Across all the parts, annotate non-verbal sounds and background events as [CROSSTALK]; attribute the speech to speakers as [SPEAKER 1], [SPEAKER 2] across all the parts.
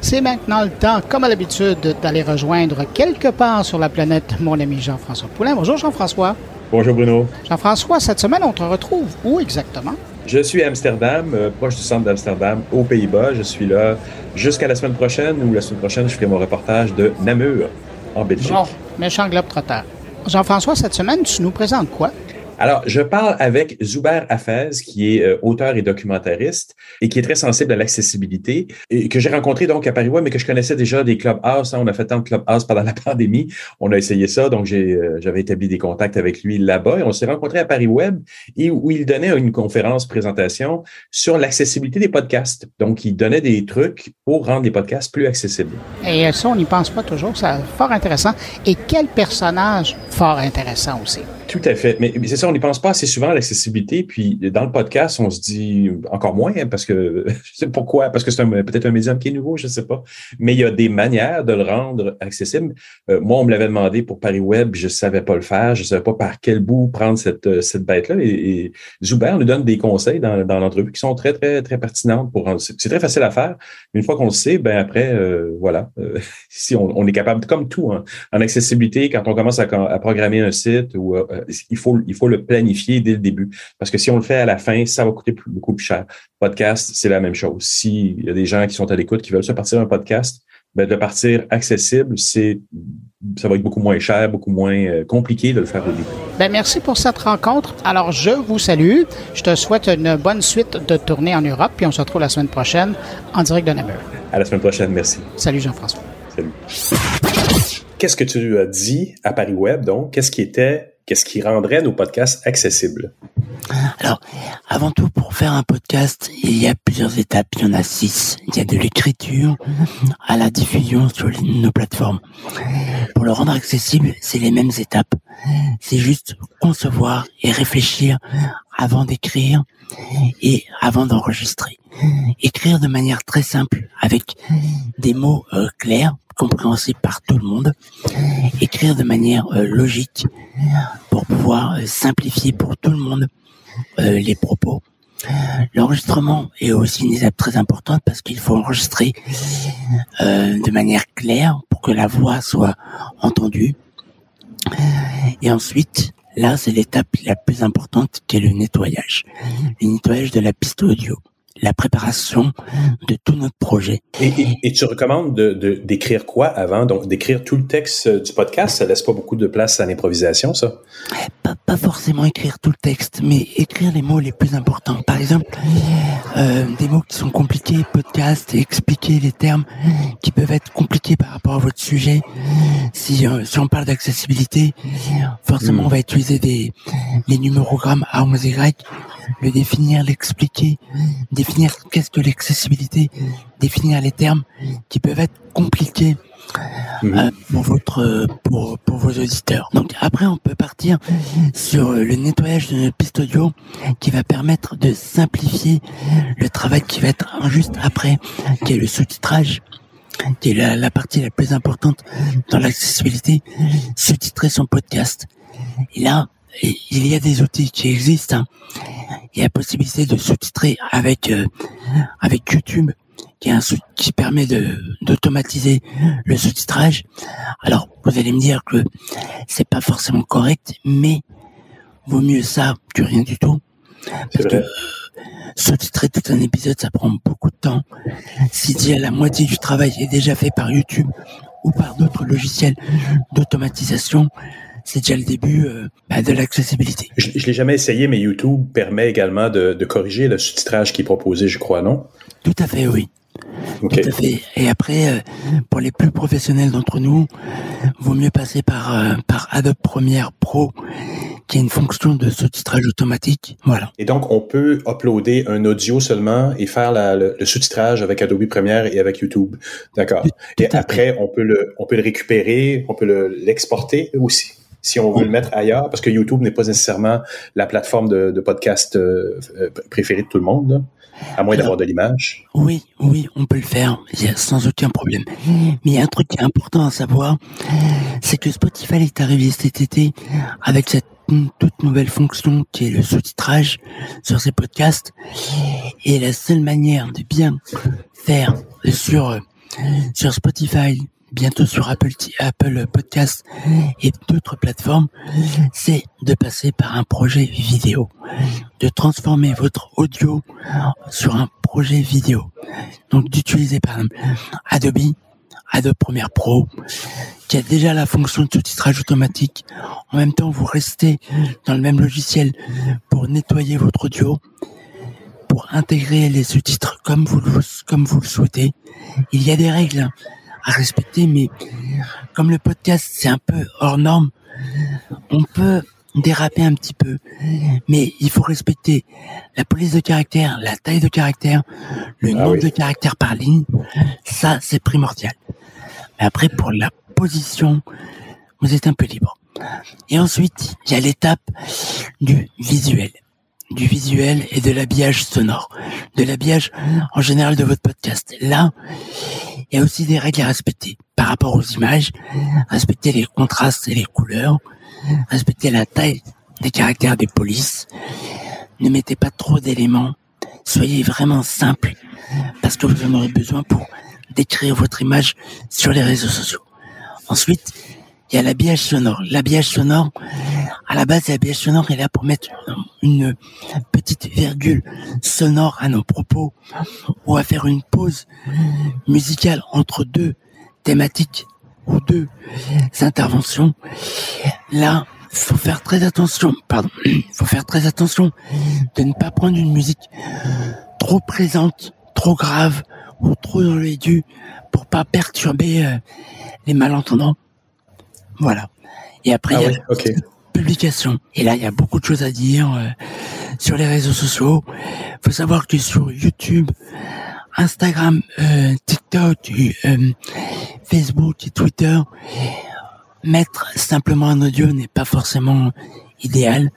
[SPEAKER 1] C'est maintenant le temps, comme à l'habitude, d'aller rejoindre quelque part sur la planète mon ami Jean-François Poulain. Bonjour Jean-François.
[SPEAKER 2] Bonjour Bruno.
[SPEAKER 1] Jean-François, cette semaine, on te retrouve où exactement?
[SPEAKER 2] Je suis à Amsterdam, euh, proche du centre d'Amsterdam, aux Pays-Bas. Je suis là jusqu'à la semaine prochaine, ou la semaine prochaine, je ferai mon reportage de Namur, en Belgique.
[SPEAKER 1] Bon, méchant globe trotteur. Jean-François, cette semaine, tu nous présentes quoi?
[SPEAKER 2] Alors, je parle avec Zuber Hafez, qui est euh, auteur et documentariste et qui est très sensible à l'accessibilité et que j'ai rencontré donc à Paris Web, mais que je connaissais déjà des Clubhouse. Hein. on a fait tant de Clubhouse pendant la [LAUGHS] pandémie. On a essayé ça, donc euh, j'avais établi des contacts avec lui là-bas et on s'est rencontré à Paris Web et où il donnait une conférence présentation sur l'accessibilité des podcasts. Donc, il donnait des trucs pour rendre les podcasts plus accessibles.
[SPEAKER 1] Et ça, on n'y pense pas toujours. C'est fort intéressant. Et quel personnage fort intéressant aussi.
[SPEAKER 2] Tout à fait. Mais, c'est ça, on n'y pense pas assez souvent à l'accessibilité. Puis dans le podcast, on se dit encore moins hein, parce que [LAUGHS] je sais pourquoi, parce que c'est peut-être un médium qui est nouveau, je ne sais pas. Mais il y a des manières de le rendre accessible. Euh, moi, on me l'avait demandé pour Paris Web, je ne savais pas le faire, je ne savais pas par quel bout prendre cette, euh, cette bête-là. Et, Zuber nous donne des conseils dans, dans l'entrevue qui sont très, très, très pertinentes pour rendre. C'est très facile à faire. Mais une fois qu'on le sait, ben après, euh, voilà. [LAUGHS] si on, on, est capable, comme tout, hein, en accessibilité, quand on commence à, à programmer un site ou il faut, il faut le planifier dès le début. Parce que si on le fait à la fin, ça va coûter beaucoup plus cher. Podcast, c'est la même chose. S'il y a des gens qui sont à l'écoute, qui veulent se partir un podcast, ben de partir accessible, c'est ça va être beaucoup moins cher, beaucoup moins euh, compliqué de le faire au début.
[SPEAKER 1] Ben merci pour cette rencontre. Alors, je vous salue. Je te souhaite une bonne suite de tournée en Europe, puis on se retrouve la semaine prochaine en direct de Namur.
[SPEAKER 2] À la semaine prochaine, merci.
[SPEAKER 1] Salut Jean-François.
[SPEAKER 2] Salut. Qu'est-ce que tu as dit à Paris Web, donc? Qu'est-ce qui était Qu'est-ce qui rendrait nos podcasts accessibles?
[SPEAKER 3] Alors, avant tout, pour faire un podcast, il y a plusieurs étapes. Il y en a six. Il y a de l'écriture à la diffusion sur nos plateformes. Pour le rendre accessible, c'est les mêmes étapes. C'est juste concevoir et réfléchir avant d'écrire et avant d'enregistrer. Écrire de manière très simple avec des mots euh, clairs compréhensible par tout le monde, écrire de manière euh, logique pour pouvoir euh, simplifier pour tout le monde euh, les propos. L'enregistrement est aussi une étape très importante parce qu'il faut enregistrer de manière claire pour que la voix soit entendue. Et ensuite, là, c'est l'étape la plus importante qui est le nettoyage. Le nettoyage de la piste audio la préparation de tout notre projet.
[SPEAKER 2] Et, tu recommandes de, d'écrire quoi avant? Donc, d'écrire tout le texte euh, du podcast, ça laisse pas beaucoup de place à l'improvisation, ça?
[SPEAKER 3] Pas, pas forcément écrire tout le texte, mais écrire les mots les plus importants. Par exemple, euh, des mots qui sont compliqués, podcast, expliquer les termes qui peuvent être compliqués par rapport à votre sujet. Si, euh, si on parle d'accessibilité, forcément, on va utiliser des, les numérogrammes A, 11, Y le définir, l'expliquer, définir qu'est-ce que l'accessibilité, définir les termes qui peuvent être compliqués euh, pour votre pour, pour vos auditeurs. Donc après on peut partir sur le nettoyage de notre piste audio qui va permettre de simplifier le travail qui va être juste après, qui est le sous-titrage qui est la, la, partie la plus importante dans l'accessibilité, sous-titrer son podcast. Et là, il y a des outils qui existent. Hein. Il y a la possibilité de sous-titrer avec euh, avec YouTube, qui est un qui permet de d'automatiser le sous-titrage. Alors, vous allez me dire que c'est pas forcément correct, mais vaut mieux ça que rien du tout. Parce que sous-titrer tout un épisode, ça prend beaucoup de temps. Si déjà la moitié du travail est déjà fait par YouTube ou par d'autres logiciels d'automatisation, c'est déjà le début euh, bah, de l'accessibilité.
[SPEAKER 2] Je, je l'ai jamais essayé, mais YouTube permet également de, de corriger le sous-titrage qui est proposé, je crois, non?
[SPEAKER 3] Tout à fait, oui. Tout à fait. Et après, euh, pour les plus professionnels d'entre nous, vaut mieux passer par euh, par Adobe Premiere Pro, qui est une fonction de sous-titrage automatique. Voilà.
[SPEAKER 2] Et donc, on peut uploader un audio seulement et faire la, le, sous-titrage avec Adobe Premiere et avec YouTube. D'accord. Et après, on peut le on peut le récupérer, on peut l'exporter aussi si on veut le mettre ailleurs, parce que YouTube n'est pas nécessairement la plateforme de, podcast euh, euh, préférée de tout le monde, à moins d'avoir de l'image.
[SPEAKER 3] Oui, oui, on peut le faire, sans aucun problème. Mais il y a un truc qui est important à savoir, c'est que Spotify est arrivé cet été avec cette toute nouvelle fonction qui est le sous-titrage sur ses podcasts. Et la seule manière de bien faire sur sur Spotify, bientôt sur Apple, Apple Podcast et d'autres plateformes, c'est de passer par un projet vidéo, de transformer votre audio sur un projet vidéo. Donc d'utiliser par exemple Adobe, Adobe Premiere Pro, qui a déjà la fonction de sous-titrage automatique. En même temps, vous restez dans le même logiciel pour nettoyer votre audio, pour intégrer les sous-titres comme vous comme vous le souhaitez. Il y a des règles à respecter, mais comme le podcast c'est un peu hors norme, on peut déraper un petit peu, mais il faut respecter la police de caractère, la taille de caractère, le ah nombre de caractères par ligne. Ça, c'est primordial. Mais après, pour la position, vous êtes un peu libre. Et ensuite, il y a l'étape du visuel. Du visuel et de l'habillage sonore. De l'habillage en général de votre podcast. Là, il y a aussi des règles à respecter par rapport aux images. Respecter les contrastes et les couleurs. Respecter la taille des caractères des polices. Ne mettez pas trop d'éléments. Soyez vraiment simple parce que vous en aurez besoin pour décrire votre image sur les réseaux sociaux. Ensuite, il y a l'habillage sonore. L'habillage sonore, à la base, l'habillage sonore est là pour mettre une petite virgule sonore à nos propos ou à faire une pause musicale entre deux thématiques ou deux interventions. Là, faut faire très attention, pardon, [CLEARS THROAT] faut faire très attention de ne pas prendre une musique trop présente, trop grave ou trop dans l'aigu pour pas perturber euh, les malentendants. Voilà. Et après, ah il y a okay. publication. Et là, il y a beaucoup de choses à dire euh, sur les réseaux sociaux. faut savoir que sur YouTube, Instagram, euh, TikTok, euh, Facebook et Twitter, mettre simplement un audio n'est pas forcément idéal.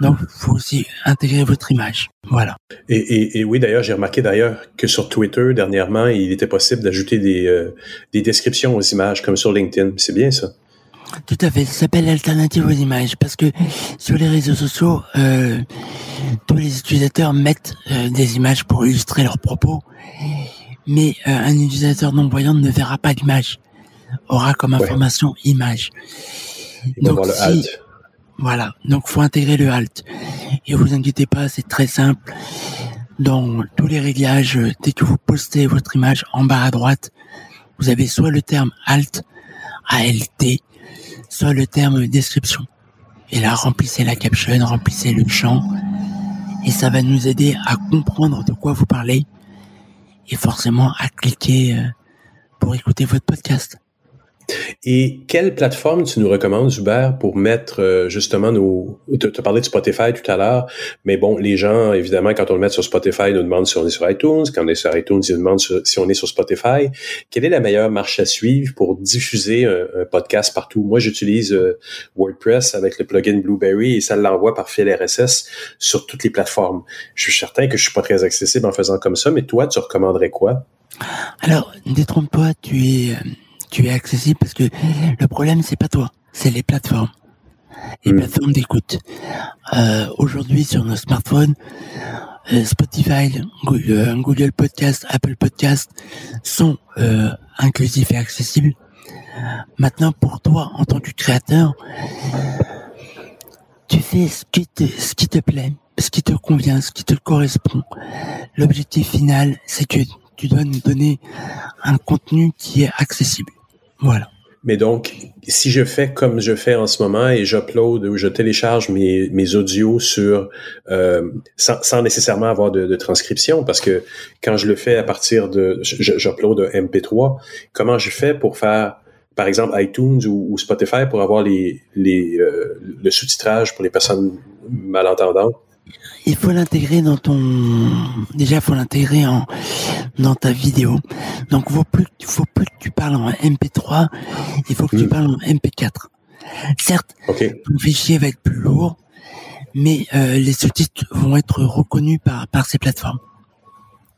[SPEAKER 3] Donc, il faut aussi intégrer votre image. Voilà.
[SPEAKER 4] Et, oui, d'ailleurs, j'ai remarqué d'ailleurs que sur Twitter, dernièrement, il était possible d'ajouter des, euh, des descriptions aux images, comme sur LinkedIn. C'est bien ça.
[SPEAKER 3] Tout à fait. Ça s'appelle alternative aux images parce que sur les réseaux sociaux, euh, tous les utilisateurs mettent euh, des images pour illustrer leurs propos, mais un utilisateur non voyant ne verra pas l'image, aura comme information image.
[SPEAKER 4] Donc, si,
[SPEAKER 3] voilà, donc faut intégrer le alt. Et vous inquiétez pas, c'est très simple. Dans tous les réglages, dès que vous postez votre image en bas à droite, vous avez soit le terme alt, ALT, soit le terme description. Et là, remplissez la caption, remplissez le champ, et ça va nous aider à comprendre de quoi vous parlez, et forcément à cliquer euh, pour écouter votre podcast.
[SPEAKER 4] Et quelle plateforme tu nous recommandes, Hubert, pour mettre euh, justement nos... Tu as parlé de Spotify tout à l'heure, mais bon, les gens, évidemment, quand on le met sur Spotify, nous demandent si on est sur iTunes. Quand on est sur iTunes, ils nous demandent si on est sur Spotify. Quelle est la meilleure marche à suivre pour diffuser un, podcast partout? Moi, j'utilise euh, WordPress avec le plugin Blueberry et ça l'envoie par fil RSS sur toutes les plateformes. Je suis certain que je suis pas très accessible en faisant comme ça, mais toi, tu recommanderais quoi?
[SPEAKER 3] Alors, détrompe-toi, tu es... Tu es accessible parce que le problème c'est pas toi, c'est les plateformes. Les hmm. plateformes d'écoute. Euh, aujourd'hui sur nos smartphones, euh, Spotify, euh, Google, Podcast, Apple Podcast sont inclusifs et accessibles. Maintenant, pour toi, en tant que créateur, tu fais ce qui te, ce qui te plaît, ce qui te convient, ce qui te correspond. L'objectif final, c'est que tu dois nous donner un contenu qui est accessible. Voilà.
[SPEAKER 4] Mais donc, si je fais comme je fais en ce moment et j'upload ou je télécharge mes, mes audios sur euh, sans, sans, nécessairement avoir de, de, transcription, parce que quand je le fais à partir de j'upload un MP3, comment je fais pour faire par exemple iTunes ou, Spotify pour avoir les, les euh, le sous-titrage pour les personnes malentendantes?
[SPEAKER 3] Il faut l'intégrer dans ton déjà faut l'intégrer en dans ta vidéo. Donc faut plus faut plus que tu parles en MP3 il faut que tu hmm. parles en MP4 certes ton fichier va être plus lourd mais euh, les sous-titres vont être reconnus par par ces plateformes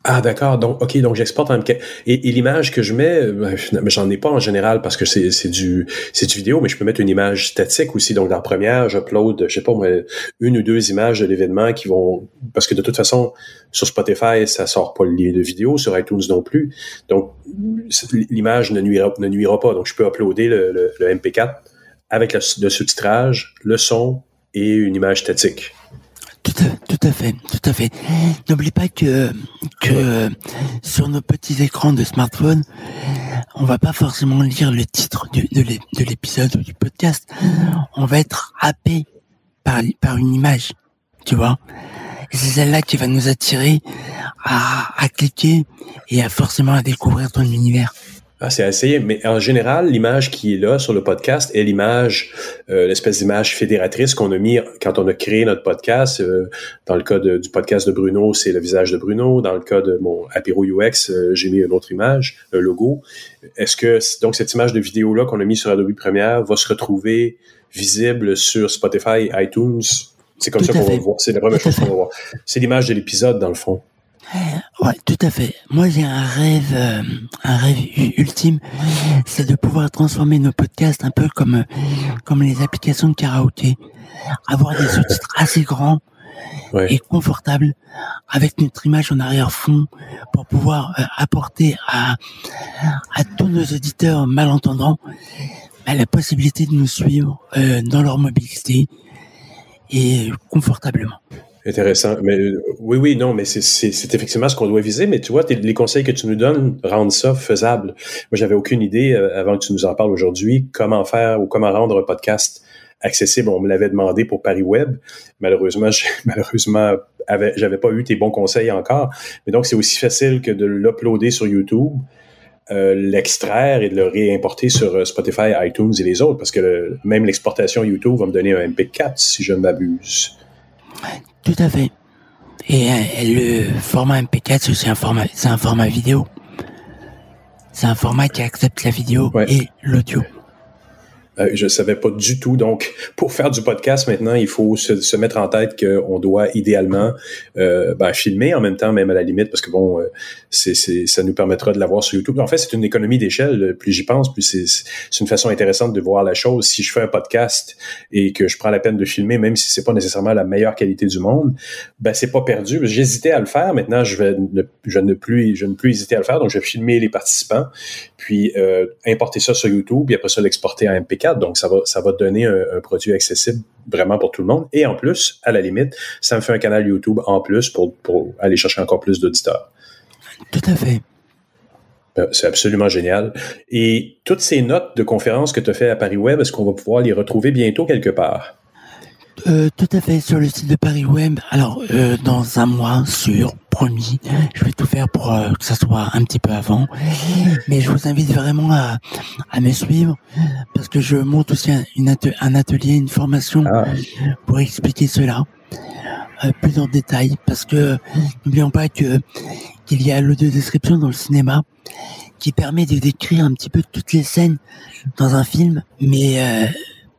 [SPEAKER 4] Ah d'accord, donc ok, donc j'exporte en et, et l'image que je mets, euh, j'en ai pas en général parce que c'est c'est du c'est du vidéo, mais je peux mettre une image statique aussi. Donc dans la première, j'upload, je sais pas moi, une ou deux images de l'événement qui vont parce que de toute façon sur Spotify ça sort pas le lien de vidéo, sur iTunes non plus, donc l'image ne nuira ne nuira pas. Donc je peux uploader le, le, le MP4 avec le sous-titrage, le son et une image statique.
[SPEAKER 3] Tout à, fait, tout à fait. N'oublie pas que que sur nos petits écrans de smartphone, on va pas forcément lire le titre de, de l'épisode ou du podcast. On va être happé par une image, tu vois. C'est celle-là qui va nous attirer à, à cliquer et à forcément à découvrir ton univers.
[SPEAKER 4] Ah, c'est assez, mais en général, l'image qui est là sur le podcast est l'image, euh, l'espèce d'image fédératrice qu'on a mis quand on a créé notre podcast. Euh, dans le cas du podcast de Bruno, c'est le visage de Bruno. Dans le cas de mon Apéro UX, euh, j'ai mis une autre image, le logo. Est-ce que donc cette image de vidéo là qu'on a mis sur Adobe Premiere va se retrouver visible sur Spotify, iTunes? C'est comme ça qu'on va voir. C'est la première chose qu'on va voir. C'est l'image de l'épisode dans le fond.
[SPEAKER 3] Ouais, tout à fait. Moi, j'ai un rêve, euh, un rêve ultime, c'est de pouvoir transformer nos podcasts un peu comme euh, comme les applications de karaoké, avoir des sous-titres assez grands et confortables avec notre image en arrière-fond pour pouvoir euh, apporter à à tous nos auditeurs malentendants bah, la possibilité de nous suivre dans leur mobilité et confortablement.
[SPEAKER 4] Intéressant. Mais euh, oui, oui, non, mais c'est effectivement ce qu'on doit viser. Mais tu vois, les conseils que tu nous donnes rendent ça faisable. Moi, j'avais aucune idée, euh, avant que tu nous en parles aujourd'hui, comment faire ou comment rendre un podcast accessible. On me l'avait demandé pour Paris Web. Malheureusement, [LAUGHS] malheureusement, j'avais pas eu tes bons conseils encore. Mais donc, c'est aussi facile que de l'uploader sur YouTube. Euh, l'extraire et de le réimporter sur Spotify, iTunes et les autres, parce que même l'exportation YouTube va me donner un MP4 si je m'abuse.
[SPEAKER 3] Tout à fait. Et, euh, le format MP4, c'est aussi un format, c'est un format vidéo. C'est un format qui accepte la vidéo et l'audio.
[SPEAKER 4] Euh, je savais pas du tout. Donc, pour faire du podcast maintenant, il faut se, mettre en tête qu'on doit idéalement euh, ben, filmer en même temps, même à la limite, parce que bon, euh, c'est, ça nous permettra de l'avoir sur YouTube. En fait, c'est une économie d'échelle. Plus j'y pense, plus c'est, une façon intéressante de voir la chose. Si je fais un podcast et que je prends la peine de filmer, même si c'est pas nécessairement la meilleure qualité du monde, ben c'est pas perdu. J'hésitais à le faire. Maintenant, je vais ne, je ne plus, je ne plus hésiter à le faire. Donc, je vais filmer les participants, puis euh, importer ça sur YouTube, puis après ça l'exporter en MP4 donc, ça va, ça va donner un, produit accessible vraiment pour tout le monde. Et en plus, à la limite, ça me fait un canal YouTube en plus pour, pour aller chercher encore plus d'auditeurs.
[SPEAKER 3] Tout à fait.
[SPEAKER 4] Euh, c'est absolument génial. Et toutes ces notes de conférences que tu as fait à Paris Web, est-ce qu'on va pouvoir les retrouver bientôt quelque part?
[SPEAKER 3] Euh, tout à fait sur le site de Paris Web. Alors euh, dans un mois, sur promis, je vais tout faire pour euh, que ça soit un petit peu avant. Mais je vous invite vraiment à, à me suivre parce que je monte aussi un, un atelier, une formation ah. pour expliquer cela plus en détail. Parce que n'oublions pas que qu'il y a l'audio description dans le cinéma qui permet de décrire un petit peu toutes les scènes dans un film, mais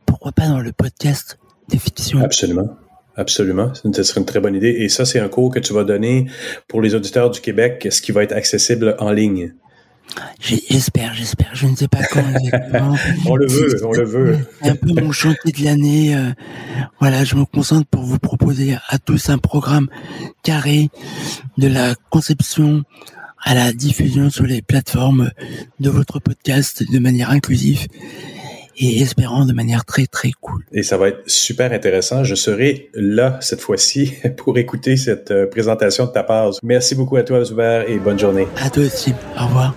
[SPEAKER 3] pourquoi pas dans le podcast
[SPEAKER 4] Absolument. Absolument. Ce serait une très bonne idée. Et ça, c'est un cours que tu vas donner pour les auditeurs du Québec, ce qui va être accessible en ligne.
[SPEAKER 3] J'espère, j'espère. Je ne sais pas quand
[SPEAKER 4] on le veut, on le veut.
[SPEAKER 3] C'est un peu mon chantier de l'année. Euh, voilà, je me concentre pour vous proposer à tous un programme carré de la conception à la diffusion sur les plateformes de votre podcast de manière inclusive et espérant de manière très très cool.
[SPEAKER 4] Et ça va être super intéressant. Je serai là cette fois-ci [LAUGHS] pour écouter cette euh, présentation de ta part. Merci beaucoup à toi, Zuber, et bonne journée.
[SPEAKER 3] À toi aussi. Au revoir.